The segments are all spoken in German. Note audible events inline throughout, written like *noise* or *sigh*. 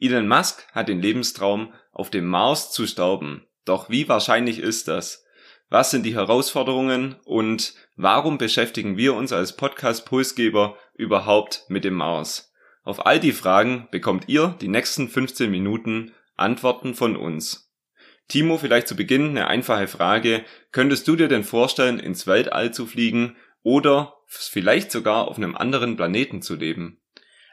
Elon Musk hat den Lebenstraum, auf dem Mars zu stauben. Doch wie wahrscheinlich ist das? Was sind die Herausforderungen und warum beschäftigen wir uns als Podcast-Pulsgeber überhaupt mit dem Mars? Auf all die Fragen bekommt ihr die nächsten 15 Minuten Antworten von uns. Timo, vielleicht zu Beginn eine einfache Frage. Könntest du dir denn vorstellen, ins Weltall zu fliegen oder vielleicht sogar auf einem anderen Planeten zu leben?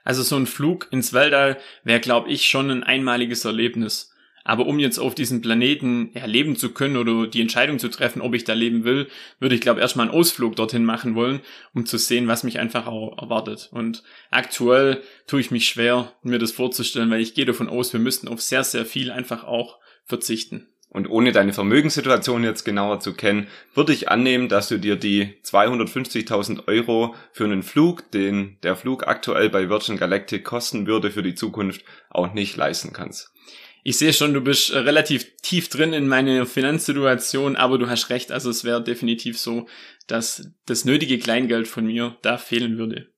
Also so ein Flug ins Weltall wäre, glaube ich, schon ein einmaliges Erlebnis. Aber um jetzt auf diesem Planeten erleben zu können oder die Entscheidung zu treffen, ob ich da leben will, würde ich glaube erstmal einen Ausflug dorthin machen wollen, um zu sehen, was mich einfach auch erwartet. Und aktuell tue ich mich schwer, mir das vorzustellen, weil ich gehe davon aus, wir müssten auf sehr, sehr viel einfach auch verzichten. Und ohne deine Vermögenssituation jetzt genauer zu kennen, würde ich annehmen, dass du dir die 250.000 Euro für einen Flug, den der Flug aktuell bei Virgin Galactic kosten würde für die Zukunft, auch nicht leisten kannst. Ich sehe schon, du bist äh, relativ tief drin in meine Finanzsituation, aber du hast recht, also es wäre definitiv so, dass das nötige Kleingeld von mir da fehlen würde.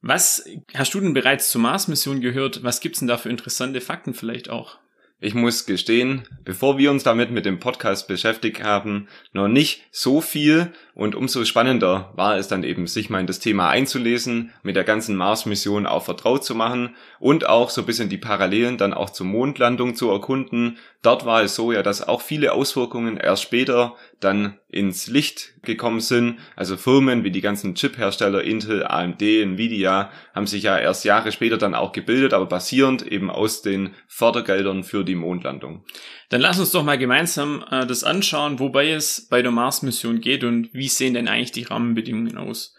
Was hast du denn bereits zur Mars-Mission gehört? Was gibt's denn da für interessante Fakten vielleicht auch? Ich muss gestehen, bevor wir uns damit mit dem Podcast beschäftigt haben, noch nicht so viel und umso spannender war es dann eben, sich mal in das Thema einzulesen, mit der ganzen Mars-Mission auch vertraut zu machen und auch so ein bisschen die Parallelen dann auch zur Mondlandung zu erkunden. Dort war es so ja, dass auch viele Auswirkungen erst später dann ins Licht gekommen sind. Also Firmen wie die ganzen Chip-Hersteller Intel, AMD, Nvidia haben sich ja erst Jahre später dann auch gebildet, aber basierend eben aus den Fördergeldern für die Mondlandung. Dann lass uns doch mal gemeinsam äh, das anschauen, wobei es bei der Mars-Mission geht und wie sehen denn eigentlich die Rahmenbedingungen aus.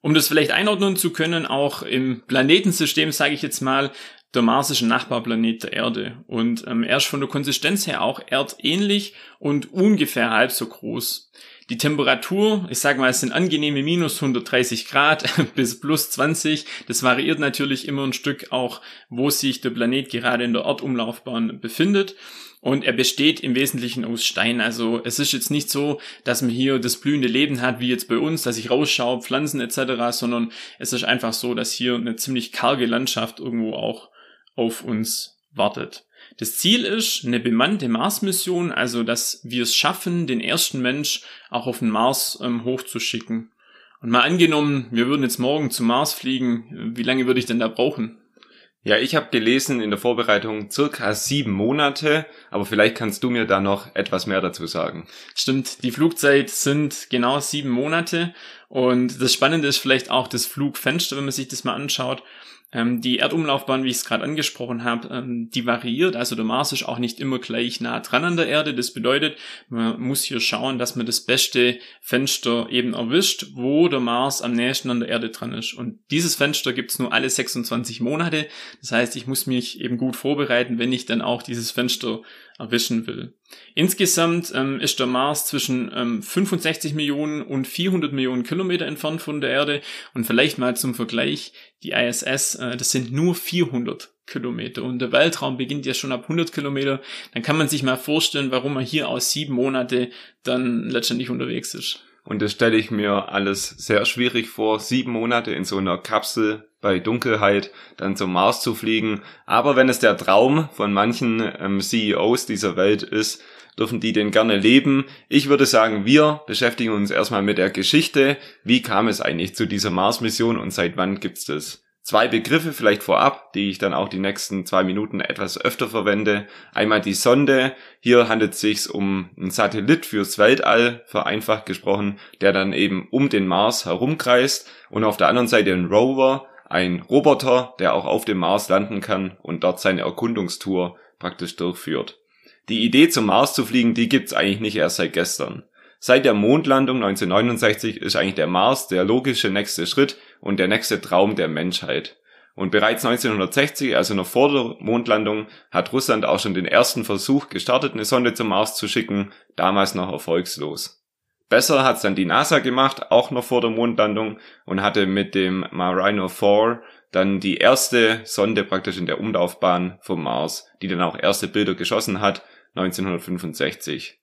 Um das vielleicht einordnen zu können, auch im Planetensystem, sage ich jetzt mal, der Mars ist ein Nachbarplanet der Erde und ähm, er ist von der Konsistenz her auch erdähnlich und ungefähr halb so groß. Die Temperatur, ich sage mal, es sind angenehme minus 130 Grad *laughs* bis plus 20. Das variiert natürlich immer ein Stück auch, wo sich der Planet gerade in der Erdumlaufbahn befindet. Und er besteht im Wesentlichen aus Stein. Also es ist jetzt nicht so, dass man hier das blühende Leben hat, wie jetzt bei uns, dass ich rausschaue, Pflanzen etc., sondern es ist einfach so, dass hier eine ziemlich karge Landschaft irgendwo auch auf uns wartet. Das Ziel ist eine bemannte Mars-Mission, also dass wir es schaffen, den ersten Mensch auch auf den Mars ähm, hochzuschicken. Und mal angenommen, wir würden jetzt morgen zum Mars fliegen, wie lange würde ich denn da brauchen? Ja, ich habe gelesen in der Vorbereitung circa sieben Monate, aber vielleicht kannst du mir da noch etwas mehr dazu sagen. Stimmt, die Flugzeit sind genau sieben Monate und das Spannende ist vielleicht auch das Flugfenster, wenn man sich das mal anschaut. Ähm, die Erdumlaufbahn, wie ich es gerade angesprochen habe, ähm, die variiert. Also der Mars ist auch nicht immer gleich nah dran an der Erde. Das bedeutet, man muss hier schauen, dass man das beste Fenster eben erwischt, wo der Mars am nächsten an der Erde dran ist. Und dieses Fenster gibt's nur alle 26 Monate. Das heißt, ich muss mich eben gut vorbereiten, wenn ich dann auch dieses Fenster erwischen will. Insgesamt ähm, ist der Mars zwischen ähm, 65 Millionen und 400 Millionen Kilometer entfernt von der Erde. Und vielleicht mal zum Vergleich, die ISS, äh, das sind nur 400 Kilometer. Und der Weltraum beginnt ja schon ab 100 Kilometer. Dann kann man sich mal vorstellen, warum man hier aus sieben Monate dann letztendlich unterwegs ist. Und das stelle ich mir alles sehr schwierig vor, sieben Monate in so einer Kapsel bei Dunkelheit dann zum Mars zu fliegen. Aber wenn es der Traum von manchen ähm, CEOs dieser Welt ist, dürfen die den gerne leben. Ich würde sagen, wir beschäftigen uns erstmal mit der Geschichte. Wie kam es eigentlich zu dieser Mars-Mission und seit wann gibt's das? Zwei Begriffe vielleicht vorab, die ich dann auch die nächsten zwei Minuten etwas öfter verwende. Einmal die Sonde. Hier handelt es sich um einen Satellit fürs Weltall, vereinfacht gesprochen, der dann eben um den Mars herumkreist. Und auf der anderen Seite ein Rover, ein Roboter, der auch auf dem Mars landen kann und dort seine Erkundungstour praktisch durchführt. Die Idee zum Mars zu fliegen, die gibt's eigentlich nicht erst seit gestern. Seit der Mondlandung 1969 ist eigentlich der Mars der logische nächste Schritt und der nächste Traum der Menschheit. Und bereits 1960, also noch vor der Mondlandung, hat Russland auch schon den ersten Versuch gestartet, eine Sonde zum Mars zu schicken, damals noch erfolgslos. Besser hat's dann die NASA gemacht, auch noch vor der Mondlandung, und hatte mit dem Marino 4 dann die erste Sonde praktisch in der Umlaufbahn vom Mars, die dann auch erste Bilder geschossen hat, 1965.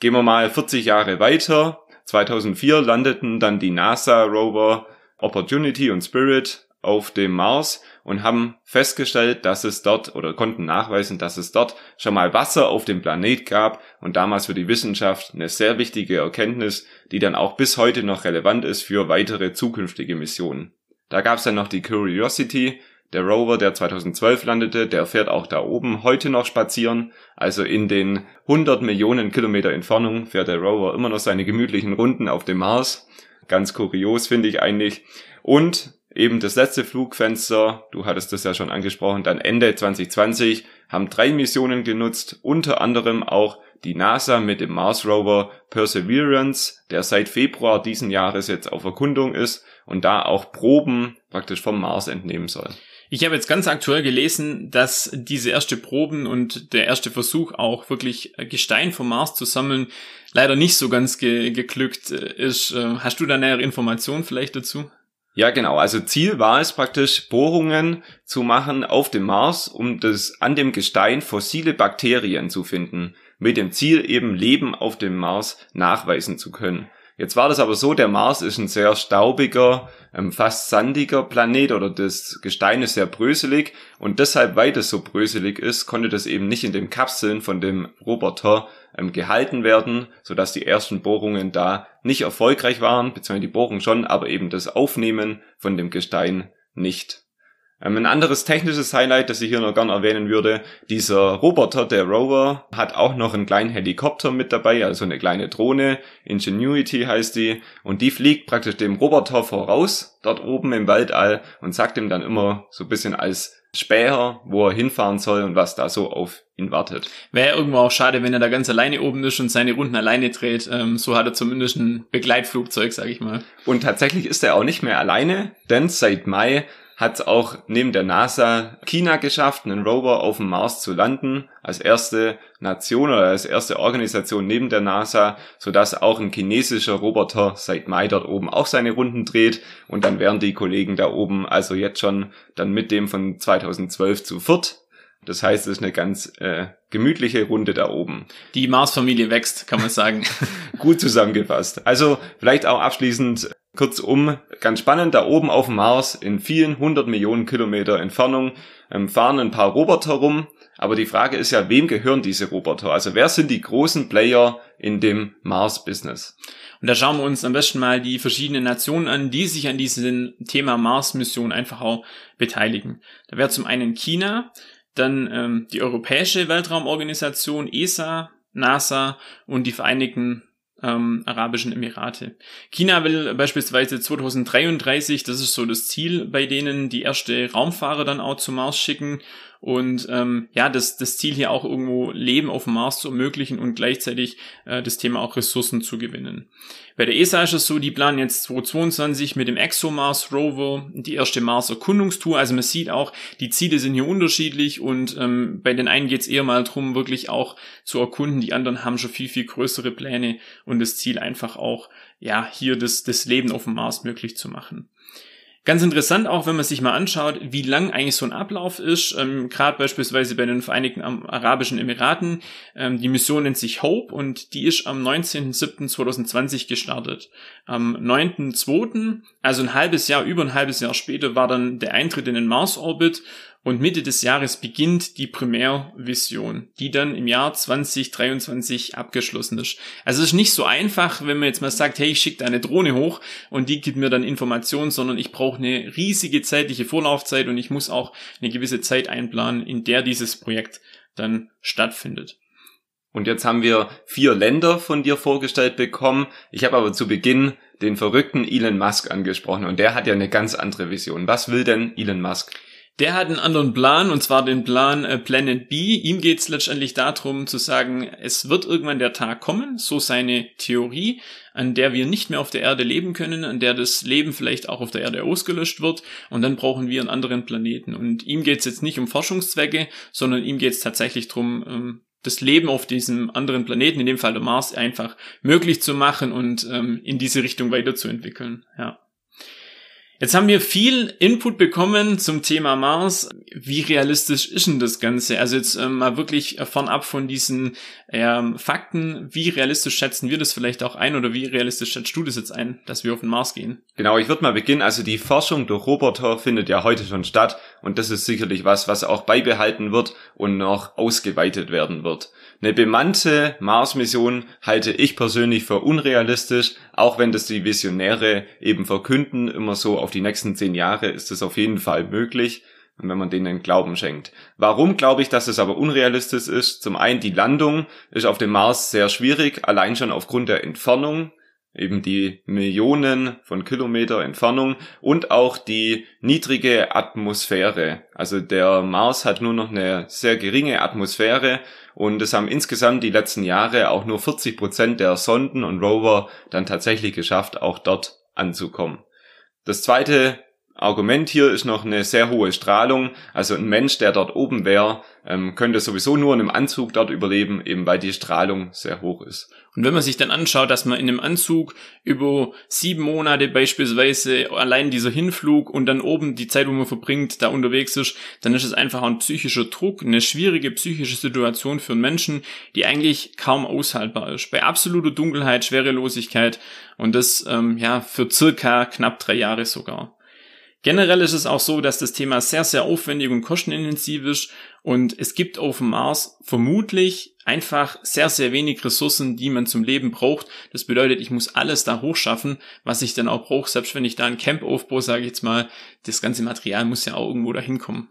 Gehen wir mal 40 Jahre weiter. 2004 landeten dann die NASA-Rover Opportunity und Spirit auf dem Mars und haben festgestellt, dass es dort oder konnten nachweisen, dass es dort schon mal Wasser auf dem Planet gab und damals für die Wissenschaft eine sehr wichtige Erkenntnis, die dann auch bis heute noch relevant ist für weitere zukünftige Missionen. Da gab es dann noch die Curiosity, der Rover, der 2012 landete, der fährt auch da oben heute noch spazieren. Also in den 100 Millionen Kilometer Entfernung fährt der Rover immer noch seine gemütlichen Runden auf dem Mars. Ganz kurios finde ich eigentlich. Und eben das letzte Flugfenster, du hattest das ja schon angesprochen, dann Ende 2020 haben drei Missionen genutzt, unter anderem auch die NASA mit dem Mars Rover Perseverance, der seit Februar diesen Jahres jetzt auf Erkundung ist und da auch Proben praktisch vom Mars entnehmen soll. Ich habe jetzt ganz aktuell gelesen, dass diese erste Proben und der erste Versuch auch wirklich Gestein vom Mars zu sammeln leider nicht so ganz ge geglückt ist. Hast du da nähere Informationen vielleicht dazu? Ja, genau. Also Ziel war es praktisch, Bohrungen zu machen auf dem Mars, um das an dem Gestein fossile Bakterien zu finden, mit dem Ziel eben Leben auf dem Mars nachweisen zu können. Jetzt war das aber so, der Mars ist ein sehr staubiger, ähm, fast sandiger Planet oder das Gestein ist sehr bröselig und deshalb, weil das so bröselig ist, konnte das eben nicht in den Kapseln von dem Roboter ähm, gehalten werden, sodass die ersten Bohrungen da nicht erfolgreich waren, beziehungsweise die Bohrung schon, aber eben das Aufnehmen von dem Gestein nicht. Ähm, ein anderes technisches Highlight, das ich hier noch gerne erwähnen würde, dieser Roboter, der Rover, hat auch noch einen kleinen Helikopter mit dabei, also eine kleine Drohne, Ingenuity heißt die, und die fliegt praktisch dem Roboter voraus, dort oben im Weltall, und sagt ihm dann immer so ein bisschen als Späher, wo er hinfahren soll und was da so auf ihn wartet. Wäre irgendwo auch schade, wenn er da ganz alleine oben ist und seine Runden alleine dreht. Ähm, so hat er zumindest ein Begleitflugzeug, sag ich mal. Und tatsächlich ist er auch nicht mehr alleine, denn seit Mai hat es auch neben der NASA China geschafft, einen Rover auf dem Mars zu landen, als erste Nation oder als erste Organisation neben der NASA, sodass auch ein chinesischer Roboter seit Mai dort oben auch seine Runden dreht und dann wären die Kollegen da oben also jetzt schon dann mit dem von 2012 zu viert. Das heißt, es ist eine ganz äh, gemütliche Runde da oben. Die Mars-Familie wächst, kann man sagen. *laughs* Gut zusammengefasst. Also vielleicht auch abschließend Kurzum, ganz spannend, da oben auf dem Mars in vielen hundert Millionen Kilometer Entfernung ähm, fahren ein paar Roboter rum. Aber die Frage ist ja, wem gehören diese Roboter? Also wer sind die großen Player in dem Mars-Business? Und da schauen wir uns am besten mal die verschiedenen Nationen an, die sich an diesem Thema Mars-Mission einfach auch beteiligen. Da wäre zum einen China, dann ähm, die Europäische Weltraumorganisation ESA, NASA und die Vereinigten ähm, Arabischen Emirate. China will beispielsweise 2033, das ist so das Ziel bei denen, die erste Raumfahrer dann auch zum Mars schicken und ähm, ja, das, das Ziel hier auch irgendwo Leben auf dem Mars zu ermöglichen und gleichzeitig äh, das Thema auch Ressourcen zu gewinnen. Bei der ESA ist es so, die planen jetzt 2022 mit dem ExoMars Rover die erste Mars-Erkundungstour. Also man sieht auch, die Ziele sind hier unterschiedlich und ähm, bei den einen geht es eher mal darum, wirklich auch zu erkunden. Die anderen haben schon viel, viel größere Pläne und das Ziel einfach auch, ja, hier das, das Leben auf dem Mars möglich zu machen. Ganz interessant auch, wenn man sich mal anschaut, wie lang eigentlich so ein Ablauf ist. Ähm, Gerade beispielsweise bei den Vereinigten Arabischen Emiraten. Ähm, die Mission nennt sich Hope und die ist am 19.07.2020 gestartet. Am 9.02., also ein halbes Jahr, über ein halbes Jahr später, war dann der Eintritt in den Mars-Orbit und Mitte des Jahres beginnt die Primärvision, die dann im Jahr 2023 abgeschlossen ist. Also es ist nicht so einfach, wenn man jetzt mal sagt, hey, ich schicke da eine Drohne hoch und die gibt mir dann Informationen, sondern ich brauche eine riesige zeitliche Vorlaufzeit und ich muss auch eine gewisse Zeit einplanen, in der dieses Projekt dann stattfindet. Und jetzt haben wir vier Länder von dir vorgestellt bekommen. Ich habe aber zu Beginn den verrückten Elon Musk angesprochen und der hat ja eine ganz andere Vision. Was will denn Elon Musk? Der hat einen anderen Plan, und zwar den Plan äh, Planet B. Ihm geht es letztendlich darum zu sagen, es wird irgendwann der Tag kommen, so seine Theorie, an der wir nicht mehr auf der Erde leben können, an der das Leben vielleicht auch auf der Erde ausgelöscht wird, und dann brauchen wir einen anderen Planeten. Und ihm geht es jetzt nicht um Forschungszwecke, sondern ihm geht es tatsächlich darum, ähm, das Leben auf diesem anderen Planeten, in dem Fall der Mars, einfach möglich zu machen und ähm, in diese Richtung weiterzuentwickeln. Ja. Jetzt haben wir viel Input bekommen zum Thema Mars. Wie realistisch ist denn das Ganze? Also jetzt ähm, mal wirklich fernab von diesen ähm, Fakten. Wie realistisch schätzen wir das vielleicht auch ein oder wie realistisch schätzt du das jetzt ein, dass wir auf den Mars gehen? Genau, ich würde mal beginnen. Also die Forschung durch Roboter findet ja heute schon statt und das ist sicherlich was, was auch beibehalten wird und noch ausgeweitet werden wird. Eine bemannte Mars-Mission halte ich persönlich für unrealistisch, auch wenn das die Visionäre eben verkünden, immer so auf die nächsten zehn Jahre ist es auf jeden Fall möglich, wenn man denen Glauben schenkt. Warum glaube ich, dass es aber unrealistisch ist? Zum einen, die Landung ist auf dem Mars sehr schwierig, allein schon aufgrund der Entfernung eben die Millionen von Kilometer Entfernung und auch die niedrige Atmosphäre. Also der Mars hat nur noch eine sehr geringe Atmosphäre und es haben insgesamt die letzten Jahre auch nur 40 Prozent der Sonden und Rover dann tatsächlich geschafft, auch dort anzukommen. Das zweite Argument hier ist noch eine sehr hohe Strahlung. Also ein Mensch, der dort oben wäre, ähm, könnte sowieso nur in einem Anzug dort überleben, eben weil die Strahlung sehr hoch ist. Und wenn man sich dann anschaut, dass man in einem Anzug über sieben Monate beispielsweise allein dieser Hinflug und dann oben die Zeit, wo man verbringt, da unterwegs ist, dann ist es einfach ein psychischer Druck, eine schwierige psychische Situation für einen Menschen, die eigentlich kaum aushaltbar ist. Bei absoluter Dunkelheit, Schwerelosigkeit und das ähm, ja für circa knapp drei Jahre sogar. Generell ist es auch so, dass das Thema sehr, sehr aufwendig und kostenintensiv ist und es gibt auf dem Mars vermutlich einfach sehr, sehr wenig Ressourcen, die man zum Leben braucht. Das bedeutet, ich muss alles da hochschaffen, was ich dann auch brauche. Selbst wenn ich da ein Camp aufbaue, sage ich jetzt mal, das ganze Material muss ja auch irgendwo dahin kommen.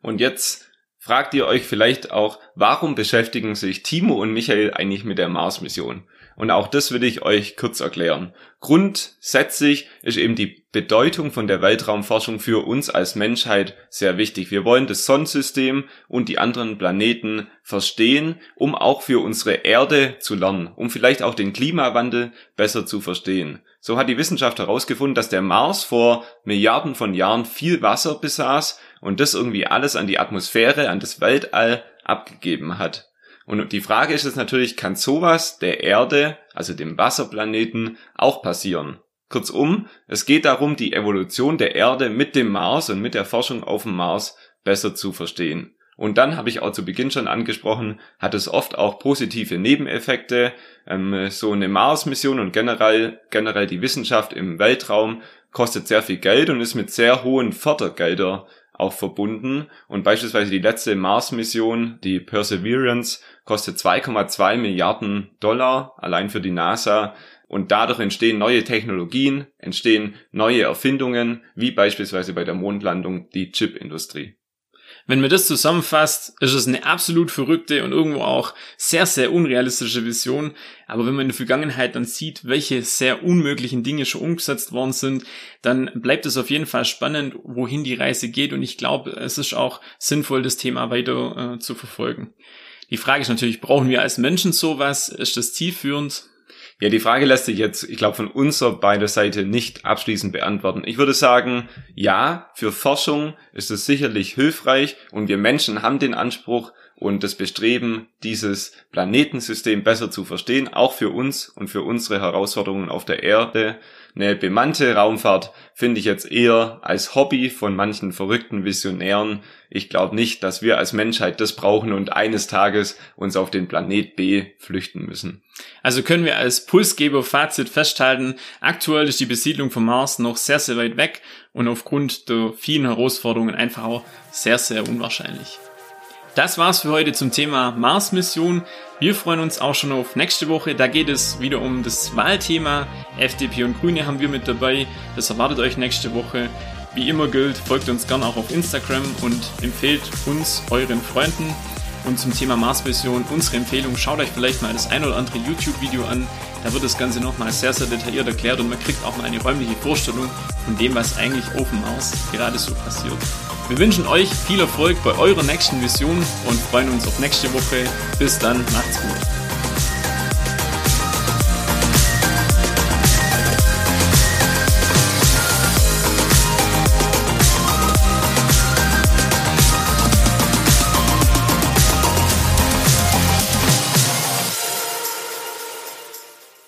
Und jetzt fragt ihr euch vielleicht auch, warum beschäftigen sich Timo und Michael eigentlich mit der Mars-Mission? Und auch das will ich euch kurz erklären. Grundsätzlich ist eben die Bedeutung von der Weltraumforschung für uns als Menschheit sehr wichtig. Wir wollen das Sonnensystem und die anderen Planeten verstehen, um auch für unsere Erde zu lernen, um vielleicht auch den Klimawandel besser zu verstehen. So hat die Wissenschaft herausgefunden, dass der Mars vor Milliarden von Jahren viel Wasser besaß und das irgendwie alles an die Atmosphäre, an das Weltall abgegeben hat. Und die Frage ist jetzt natürlich, kann sowas der Erde, also dem Wasserplaneten, auch passieren? Kurzum, es geht darum, die Evolution der Erde mit dem Mars und mit der Forschung auf dem Mars besser zu verstehen. Und dann habe ich auch zu Beginn schon angesprochen, hat es oft auch positive Nebeneffekte. Ähm, so eine Mars-Mission und generell, generell die Wissenschaft im Weltraum kostet sehr viel Geld und ist mit sehr hohen Fördergelder auch verbunden. Und beispielsweise die letzte Mars-Mission, die Perseverance, kostet 2,2 Milliarden Dollar allein für die NASA. Und dadurch entstehen neue Technologien, entstehen neue Erfindungen, wie beispielsweise bei der Mondlandung die Chipindustrie. Wenn man das zusammenfasst, ist es eine absolut verrückte und irgendwo auch sehr, sehr unrealistische Vision. Aber wenn man in der Vergangenheit dann sieht, welche sehr unmöglichen Dinge schon umgesetzt worden sind, dann bleibt es auf jeden Fall spannend, wohin die Reise geht. Und ich glaube, es ist auch sinnvoll, das Thema weiter äh, zu verfolgen. Die Frage ist natürlich, brauchen wir als Menschen sowas? Ist das zielführend? Ja, die Frage lässt sich jetzt, ich glaube, von unserer beider Seite nicht abschließend beantworten. Ich würde sagen, ja, für Forschung ist es sicherlich hilfreich und wir Menschen haben den Anspruch und das Bestreben, dieses Planetensystem besser zu verstehen, auch für uns und für unsere Herausforderungen auf der Erde. Eine bemannte Raumfahrt finde ich jetzt eher als Hobby von manchen verrückten Visionären. Ich glaube nicht, dass wir als Menschheit das brauchen und eines Tages uns auf den Planet B flüchten müssen. Also können wir als Pulsgeber Fazit festhalten, aktuell ist die Besiedlung vom Mars noch sehr, sehr weit weg und aufgrund der vielen Herausforderungen einfach auch sehr, sehr unwahrscheinlich. Das war's für heute zum Thema Mars-Mission. Wir freuen uns auch schon auf nächste Woche. Da geht es wieder um das Wahlthema. FDP und Grüne haben wir mit dabei. Das erwartet euch nächste Woche. Wie immer gilt, folgt uns gern auch auf Instagram und empfehlt uns euren Freunden. Und zum Thema Mars-Mission, unsere Empfehlung, schaut euch vielleicht mal das ein oder andere YouTube-Video an. Da wird das Ganze nochmal sehr, sehr detailliert erklärt und man kriegt auch mal eine räumliche Vorstellung von dem, was eigentlich auf dem Mars gerade so passiert. Wir wünschen euch viel Erfolg bei eurer nächsten Mission und freuen uns auf nächste Woche. Bis dann, macht's gut.